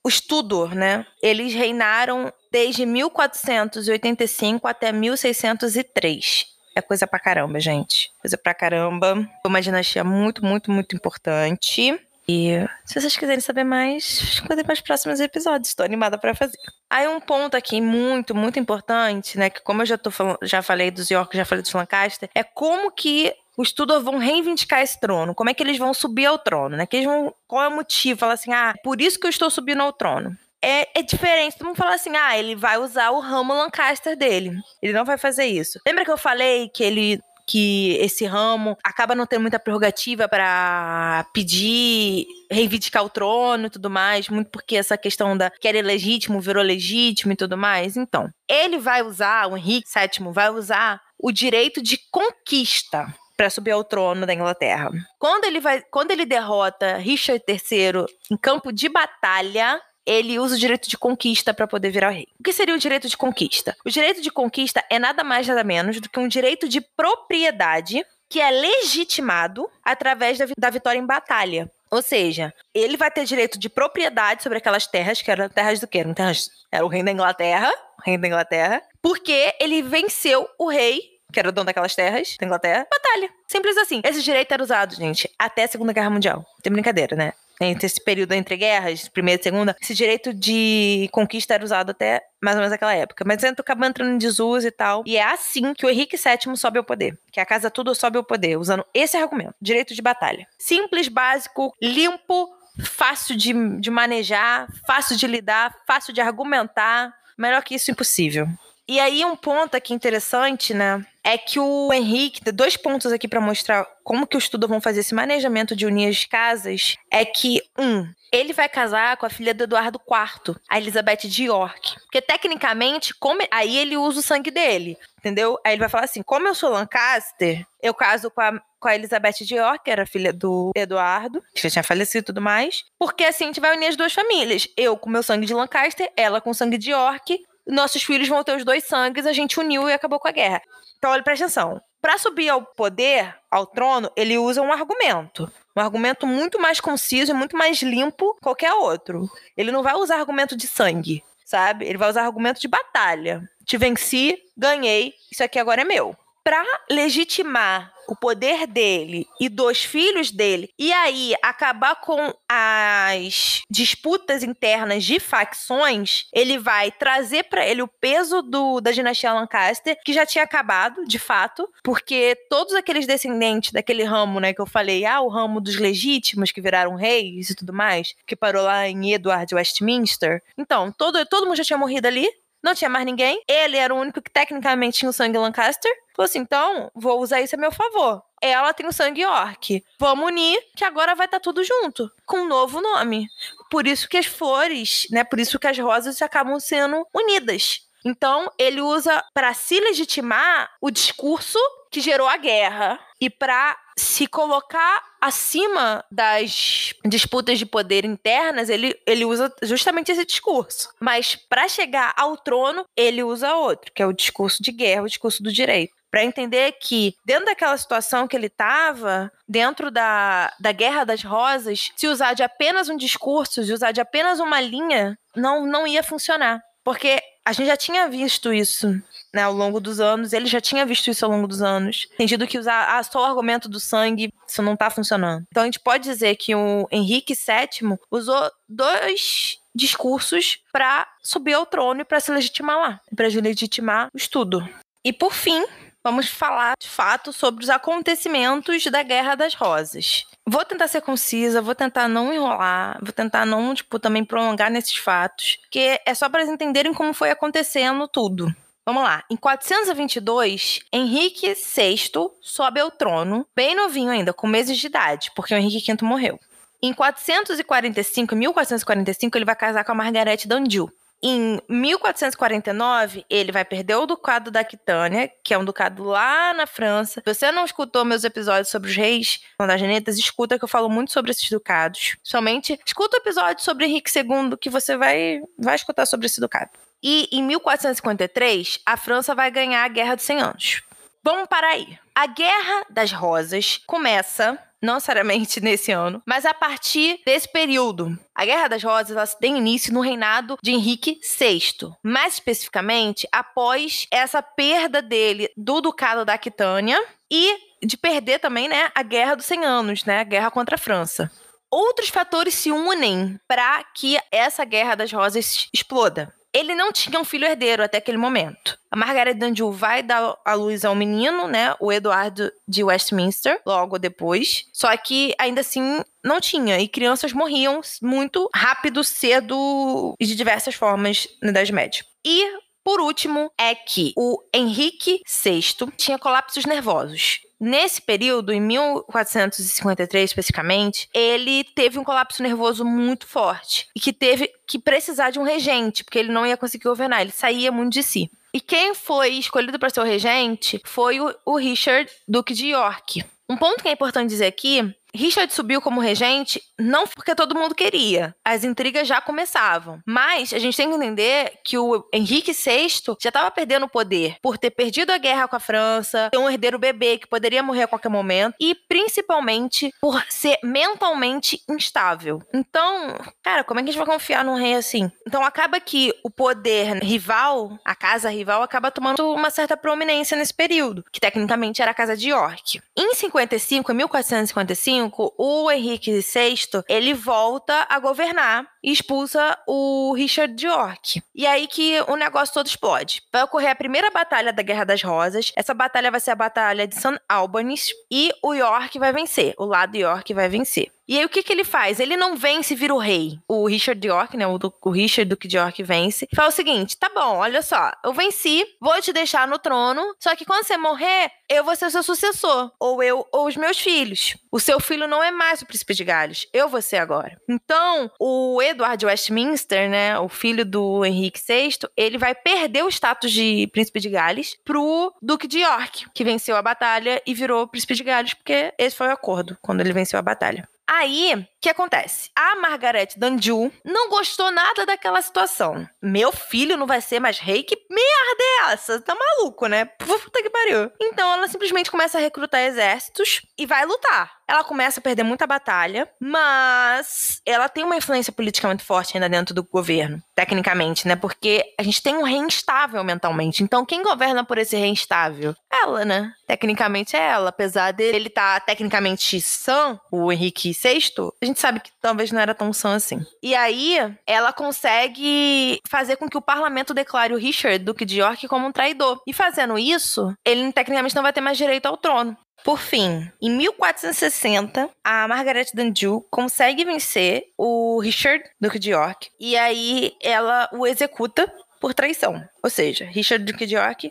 os Tudor, né? Eles reinaram desde 1485 até 1603. É coisa pra caramba, gente. Coisa pra caramba. Foi uma dinastia muito, muito, muito importante. E se vocês quiserem saber mais, escutem mais próximos episódios. Estou animada para fazer. Aí um ponto aqui muito, muito importante, né? Que como eu já, tô falando, já falei dos York, já falei dos Lancaster, é como que os Tudor vão reivindicar esse trono. Como é que eles vão subir ao trono, né? Que eles vão, qual é o motivo? Fala assim, ah, por isso que eu estou subindo ao trono. É, é diferente. Todo mundo fala assim, ah, ele vai usar o ramo Lancaster dele. Ele não vai fazer isso. Lembra que eu falei que ele que esse ramo acaba não tendo muita prerrogativa para pedir, reivindicar o trono e tudo mais, muito porque essa questão da que era ilegítimo virou legítimo e tudo mais. Então, ele vai usar, o Henrique VII vai usar o direito de conquista para subir ao trono da Inglaterra. Quando ele vai, quando ele derrota Richard III em campo de batalha, ele usa o direito de conquista para poder virar rei. O que seria o direito de conquista? O direito de conquista é nada mais nada menos do que um direito de propriedade que é legitimado através da, da vitória em batalha. Ou seja, ele vai ter direito de propriedade sobre aquelas terras, que eram terras do quê? Eram terras, era o rei da Inglaterra, o rei da Inglaterra, porque ele venceu o rei que era o dono daquelas terras, da Inglaterra, batalha. Simples assim. Esse direito era usado, gente, até a Segunda Guerra Mundial. Tem brincadeira, né? entre esse período entre guerras, primeira e segunda, esse direito de conquista era usado até mais ou menos naquela época. Mas acaba entrando em desuso e tal. E é assim que o Henrique VII sobe ao poder. Que a casa tudo sobe ao poder, usando esse argumento: direito de batalha. Simples, básico, limpo, fácil de, de manejar, fácil de lidar, fácil de argumentar. Melhor que isso, impossível. E aí, um ponto aqui interessante, né? É que o Henrique, dois pontos aqui para mostrar como que os estudos vão fazer esse manejamento de unir as casas, é que, um, ele vai casar com a filha do Eduardo IV, a Elizabeth de York. Porque, tecnicamente, como... aí ele usa o sangue dele, entendeu? Aí ele vai falar assim, como eu sou Lancaster, eu caso com a, com a Elizabeth de York, que era filha do Eduardo, que já tinha falecido e tudo mais, porque assim a gente vai unir as duas famílias. Eu com meu sangue de Lancaster, ela com sangue de York, nossos filhos vão ter os dois sangues, a gente uniu e acabou com a guerra. Então, olha, presta atenção. Para subir ao poder, ao trono, ele usa um argumento. Um argumento muito mais conciso e muito mais limpo que qualquer outro. Ele não vai usar argumento de sangue, sabe? Ele vai usar argumento de batalha. Te venci, ganhei, isso aqui agora é meu. Para legitimar o poder dele e dos filhos dele, e aí acabar com as disputas internas de facções, ele vai trazer para ele o peso do, da dinastia Lancaster, que já tinha acabado, de fato, porque todos aqueles descendentes daquele ramo, né, que eu falei, ah, o ramo dos legítimos que viraram reis e tudo mais, que parou lá em Edward Westminster. Então, todo, todo mundo já tinha morrido ali, não tinha mais ninguém. Ele era o único que tecnicamente tinha o sangue Lancaster. Falou assim: então, vou usar isso a meu favor. Ela tem o sangue York. Vamos unir, que agora vai estar tá tudo junto. Com um novo nome. Por isso que as flores, né? Por isso que as rosas acabam sendo unidas. Então, ele usa para se legitimar o discurso que gerou a guerra e para se colocar acima das disputas de poder internas, ele, ele usa justamente esse discurso. Mas para chegar ao trono, ele usa outro, que é o discurso de guerra, o discurso do direito para entender que, dentro daquela situação que ele estava, dentro da, da Guerra das Rosas, se usar de apenas um discurso, se usar de apenas uma linha, não, não ia funcionar. Porque a gente já tinha visto isso né, ao longo dos anos, ele já tinha visto isso ao longo dos anos. Sentido que usar ah, só o argumento do sangue, isso não tá funcionando. Então a gente pode dizer que o Henrique VII usou dois discursos para subir ao trono e para se legitimar lá, para legitimar o estudo. E por fim, vamos falar de fato sobre os acontecimentos da Guerra das Rosas. Vou tentar ser concisa, vou tentar não enrolar, vou tentar não, tipo, também prolongar nesses fatos, porque é só para eles entenderem como foi acontecendo tudo. Vamos lá. Em 422, Henrique VI sobe ao trono, bem novinho ainda, com meses de idade, porque o Henrique V morreu. Em 445, 1445, ele vai casar com a Margarete d'Anjou. Em 1449, ele vai perder o ducado da Aquitânia, que é um ducado lá na França. Se você não escutou meus episódios sobre os reis das genetas, escuta que eu falo muito sobre esses ducados. Somente escuta o episódio sobre Henrique II, que você vai, vai escutar sobre esse ducado. E em 1453, a França vai ganhar a Guerra dos 100 Anos. Vamos parar aí. A Guerra das Rosas começa não necessariamente nesse ano, mas a partir desse período. A Guerra das Rosas ela tem início no reinado de Henrique VI, mais especificamente após essa perda dele do Ducado da Aquitânia e de perder também, né, a Guerra dos 100 Anos, né, a guerra contra a França. Outros fatores se unem para que essa Guerra das Rosas exploda. Ele não tinha um filho herdeiro até aquele momento. A Margaret Danjou vai dar à luz ao menino, né? O Eduardo de Westminster, logo depois. Só que ainda assim não tinha. E crianças morriam muito rápido, cedo e de diversas formas na Idade Média. E por último, é que o Henrique VI tinha colapsos nervosos. Nesse período, em 1453 especificamente, ele teve um colapso nervoso muito forte e que teve que precisar de um regente, porque ele não ia conseguir governar, ele saía muito de si. E quem foi escolhido para ser o regente foi o, o Richard, Duque de York. Um ponto que é importante dizer aqui Richard subiu como regente não porque todo mundo queria. As intrigas já começavam. Mas a gente tem que entender que o Henrique VI já estava perdendo o poder por ter perdido a guerra com a França, ter um herdeiro bebê que poderia morrer a qualquer momento e principalmente por ser mentalmente instável. Então, cara, como é que a gente vai confiar num rei assim? Então acaba que o poder rival, a casa rival, acaba tomando uma certa prominência nesse período, que tecnicamente era a casa de York. Em 55, em 1455, 1565, o Henrique VI, ele volta a governar e expulsa o Richard de York. E aí que o negócio todo explode. Vai ocorrer a primeira batalha da Guerra das Rosas. Essa batalha vai ser a batalha de St. Albans e o York vai vencer. O lado York vai vencer. E aí o que, que ele faz? Ele não vence e vira o rei. O Richard de York, né? O, o Richard Duque de York vence. Fala o seguinte: tá bom, olha só, eu venci, vou te deixar no trono. Só que quando você morrer, eu vou ser o seu sucessor. Ou eu, ou os meus filhos. O seu filho não é mais o príncipe de Gales. Eu vou ser agora. Então, o Edward de Westminster, né? O filho do Henrique VI, ele vai perder o status de príncipe de Gales pro Duque de York, que venceu a batalha e virou príncipe de Gales, porque esse foi o acordo quando ele venceu a batalha. Aí, o que acontece? A Margaret Danju não gostou nada daquela situação. Meu filho não vai ser mais rei? Que merda é essa? Tá maluco, né? Puta que pariu. Então ela simplesmente começa a recrutar exércitos e vai lutar. Ela começa a perder muita batalha, mas ela tem uma influência política muito forte ainda dentro do governo, tecnicamente, né? Porque a gente tem um rei instável mentalmente. Então, quem governa por esse rei instável? Ela, né? Tecnicamente é ela. Apesar dele estar tá tecnicamente sã, o Henrique VI, a gente sabe que talvez não era tão sã assim. E aí, ela consegue fazer com que o parlamento declare o Richard, Duque de York, como um traidor. E fazendo isso, ele tecnicamente não vai ter mais direito ao trono. Por fim, em 1460, a Margaret Danju consegue vencer o Richard, Duque de York, e aí ela o executa por traição. Ou seja, Richard, Duque de York,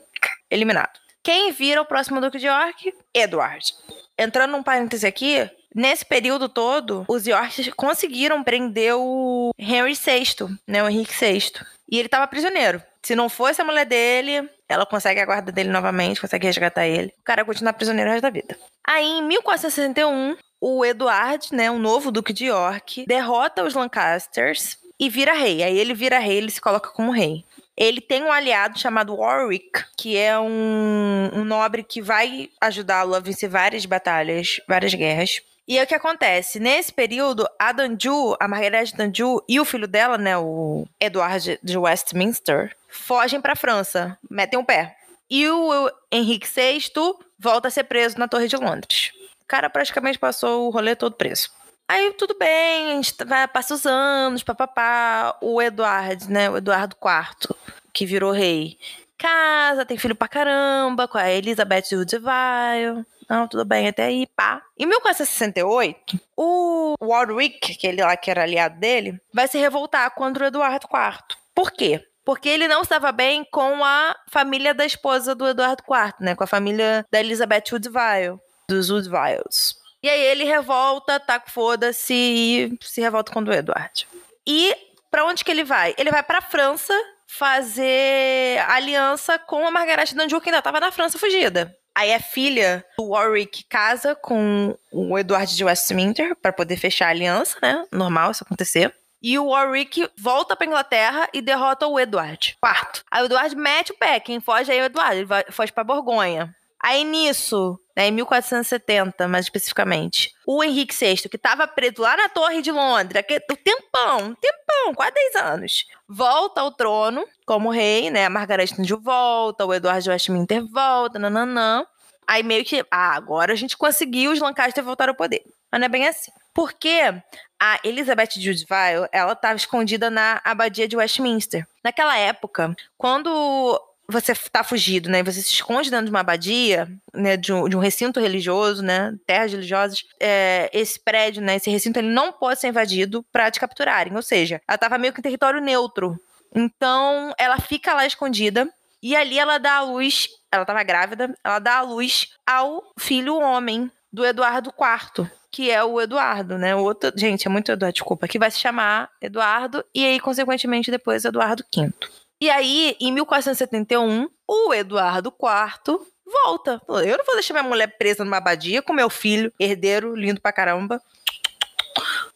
eliminado. Quem vira o próximo Duque de York? Edward. Entrando num parêntese aqui, nesse período todo, os Yorks conseguiram prender o Henry VI, né, o Henrique VI. E ele estava prisioneiro. Se não fosse a mulher dele, ela consegue a guarda dele novamente, consegue resgatar ele. O cara continua prisioneiro o resto da vida. Aí, em 1461, o Eduard, né, o novo Duque de York, derrota os Lancasters e vira rei. Aí ele vira rei, ele se coloca como rei. Ele tem um aliado chamado Warwick, que é um, um nobre que vai ajudá-lo a vencer várias batalhas, várias guerras. E é o que acontece? Nesse período, a Danju, a Margaret Danju e o filho dela, né, o Edward de Westminster, fogem para a França, metem o pé. E o Henrique VI volta a ser preso na Torre de Londres. O cara praticamente passou o rolê todo preso. Aí tudo bem, a gente vai, passa os anos, papapá. O Eduardo, né? O Eduardo IV, que virou rei, casa, tem filho pra caramba, com a Elizabeth Woodville. Não, tudo bem, até aí, pá. Em 1468, o Warwick, que ele lá que era aliado dele, vai se revoltar contra o Eduardo IV. Por quê? Porque ele não estava bem com a família da esposa do Eduardo IV, né? Com a família da Elizabeth Woodville, dos Woodvilles. E aí ele revolta, tá foda-se e se revolta contra o Eduardo. E para onde que ele vai? Ele vai para França fazer aliança com a Margaret d'Anjou, que ainda tava na França fugida. Aí a filha do Warwick casa com o Eduardo de Westminster para poder fechar a aliança, né? Normal isso acontecer. E o Warwick volta pra Inglaterra e derrota o Edward. Quarto. Aí o Edward mete o pé. Quem foge aí é o Eduardo. Ele foge pra Borgonha. Aí nisso, né, em 1470, mais especificamente, o Henrique VI, que estava preso lá na Torre de Londres, o tempão, tempão, quase 10 anos, volta ao trono como rei, né? A Margaret de volta, o Eduardo Westminster volta, nananã. Aí meio que, ah, agora a gente conseguiu os Lancaster voltar ao poder. Mas não é bem assim. Porque a Elizabeth Judville, ela estava escondida na abadia de Westminster. Naquela época, quando você tá fugido, né? Você se esconde dentro de uma abadia, né? De um, de um recinto religioso, né? Terras religiosas. É, esse prédio, né? Esse recinto, ele não pode ser invadido para te capturarem. Ou seja, ela tava meio que em território neutro. Então, ela fica lá escondida. E ali ela dá a luz. Ela tava grávida. Ela dá a luz ao filho homem do Eduardo IV que é o Eduardo, né? O outro, gente, é muito Eduardo, desculpa, que vai se chamar Eduardo e aí consequentemente depois Eduardo V. E aí, em 1471, o Eduardo IV volta. Eu não vou deixar minha mulher presa numa abadia com meu filho, herdeiro, lindo pra caramba.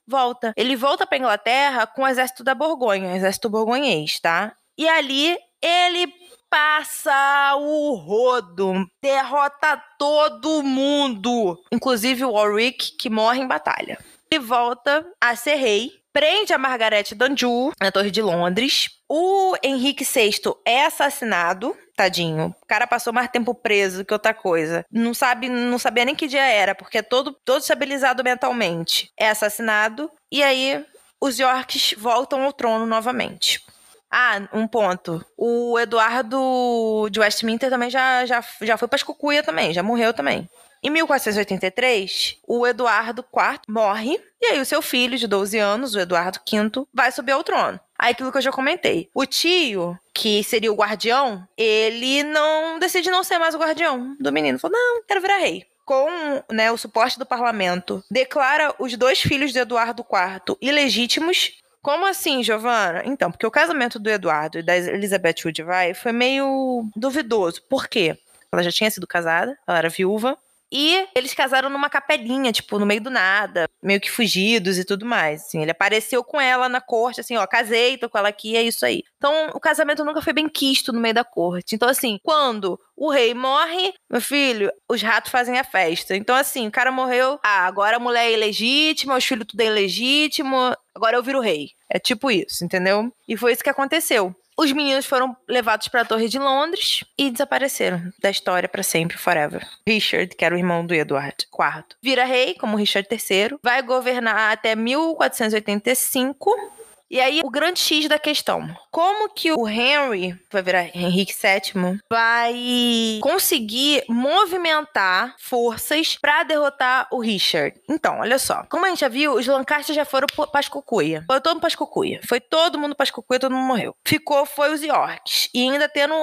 Volta. Ele volta pra Inglaterra com o exército da Borgonha, o exército borgonhês, tá? E ali ele passa o rodo, derrota todo mundo, inclusive o Warwick, que morre em batalha. E volta a ser rei prende a Margaret Danjou na Torre de Londres. O Henrique VI é assassinado, tadinho. O cara passou mais tempo preso que outra coisa. Não sabe, não sabia nem que dia era, porque é todo, todo estabilizado mentalmente. É assassinado e aí os Yorks voltam ao trono novamente. Ah, um ponto. O Eduardo de Westminster também já, já, já foi pra Escucuia também, já morreu também. Em 1483, o Eduardo IV morre, e aí o seu filho, de 12 anos, o Eduardo V, vai subir ao trono. Aí aquilo que eu já comentei. O tio, que seria o guardião, ele não decide não ser mais o guardião do menino. Falou: não, quero virar rei com né, o suporte do parlamento, declara os dois filhos de Eduardo IV ilegítimos. Como assim, Giovana? Então, porque o casamento do Eduardo e da Elizabeth Woodville foi meio duvidoso. Por quê? Ela já tinha sido casada, ela era viúva, e eles casaram numa capelinha, tipo, no meio do nada, meio que fugidos e tudo mais. Assim, ele apareceu com ela na corte, assim, ó, casei, tô com ela aqui, é isso aí. Então, o casamento nunca foi bem quisto no meio da corte. Então, assim, quando o rei morre, meu filho, os ratos fazem a festa. Então, assim, o cara morreu, ah, agora a mulher é ilegítima, os filhos tudo é ilegítimo, agora eu viro rei. É tipo isso, entendeu? E foi isso que aconteceu. Os meninos foram levados para a Torre de Londres e desapareceram da história para sempre, forever. Richard, que era o irmão do Edward IV, vira rei como Richard III, vai governar até 1485 e aí, o grande X da questão. Como que o Henry, vai virar Henrique VII, vai conseguir movimentar forças para derrotar o Richard? Então, olha só. Como a gente já viu, os Lancaster já foram pra Escocuia. Foi todo mundo pra Escocuia. Foi todo mundo pra Escocuia, todo mundo morreu. Ficou, foi os Yorks. E ainda tendo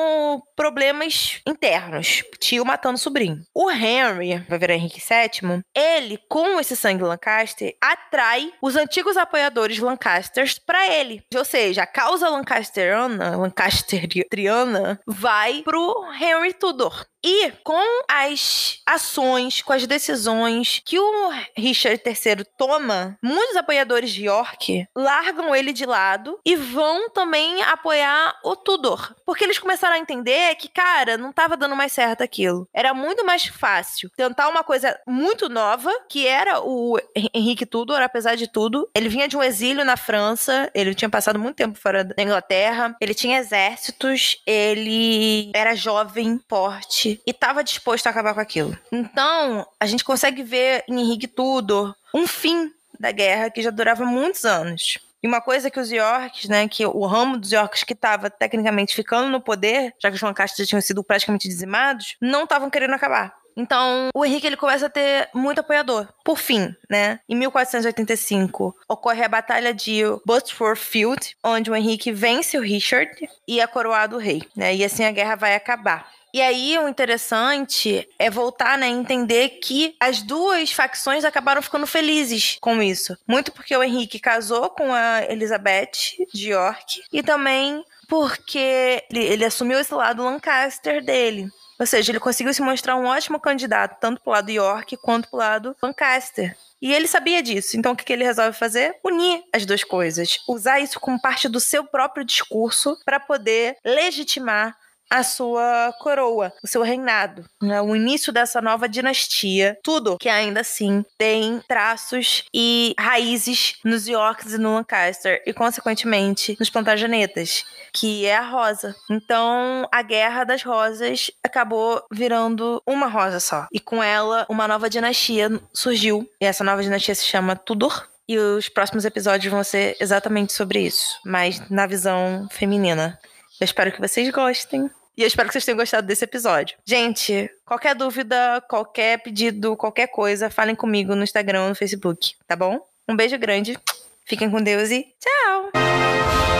problemas internos. Tio matando sobrinho. O Henry, vai virar Henrique VII, ele, com esse sangue Lancaster, atrai os antigos apoiadores Lancasters para ele. Ou seja, a causa lancasteriana, lancastriana, vai pro Henry Tudor. E com as ações, com as decisões que o Richard III toma, muitos apoiadores de York largam ele de lado e vão também apoiar o Tudor. Porque eles começaram a entender que, cara, não estava dando mais certo aquilo. Era muito mais fácil tentar uma coisa muito nova, que era o Henrique Tudor, apesar de tudo. Ele vinha de um exílio na França, ele tinha passado muito tempo fora da Inglaterra, ele tinha exércitos, ele era jovem, forte e estava disposto a acabar com aquilo. Então, a gente consegue ver em Henrique Tudor um fim da guerra que já durava muitos anos. E uma coisa que os Yorks, né, que o ramo dos Yorks que estava tecnicamente ficando no poder, já que os Lancaster tinham sido praticamente dizimados, não estavam querendo acabar. Então, o Henrique ele começa a ter muito apoiador. Por fim, né, em 1485, ocorre a Batalha de Butterford Field, onde o Henrique vence o Richard e é coroado rei, né? E assim a guerra vai acabar. E aí o interessante é voltar, né, a entender que as duas facções acabaram ficando felizes com isso. Muito porque o Henrique casou com a Elizabeth de York e também porque ele, ele assumiu esse lado Lancaster dele. Ou seja, ele conseguiu se mostrar um ótimo candidato, tanto pro lado York quanto pro lado Lancaster. E ele sabia disso. Então, o que ele resolve fazer? Unir as duas coisas. Usar isso como parte do seu próprio discurso para poder legitimar a sua coroa, o seu reinado, né? o início dessa nova dinastia, tudo que ainda assim tem traços e raízes nos Yorks e no Lancaster e consequentemente nos Plantagenetas, que é a rosa. Então, a Guerra das Rosas acabou virando uma rosa só e com ela uma nova dinastia surgiu. E essa nova dinastia se chama Tudor. E os próximos episódios vão ser exatamente sobre isso, mas na visão feminina. Eu espero que vocês gostem. E eu espero que vocês tenham gostado desse episódio. Gente, qualquer dúvida, qualquer pedido, qualquer coisa, falem comigo no Instagram no Facebook, tá bom? Um beijo grande, fiquem com Deus e tchau!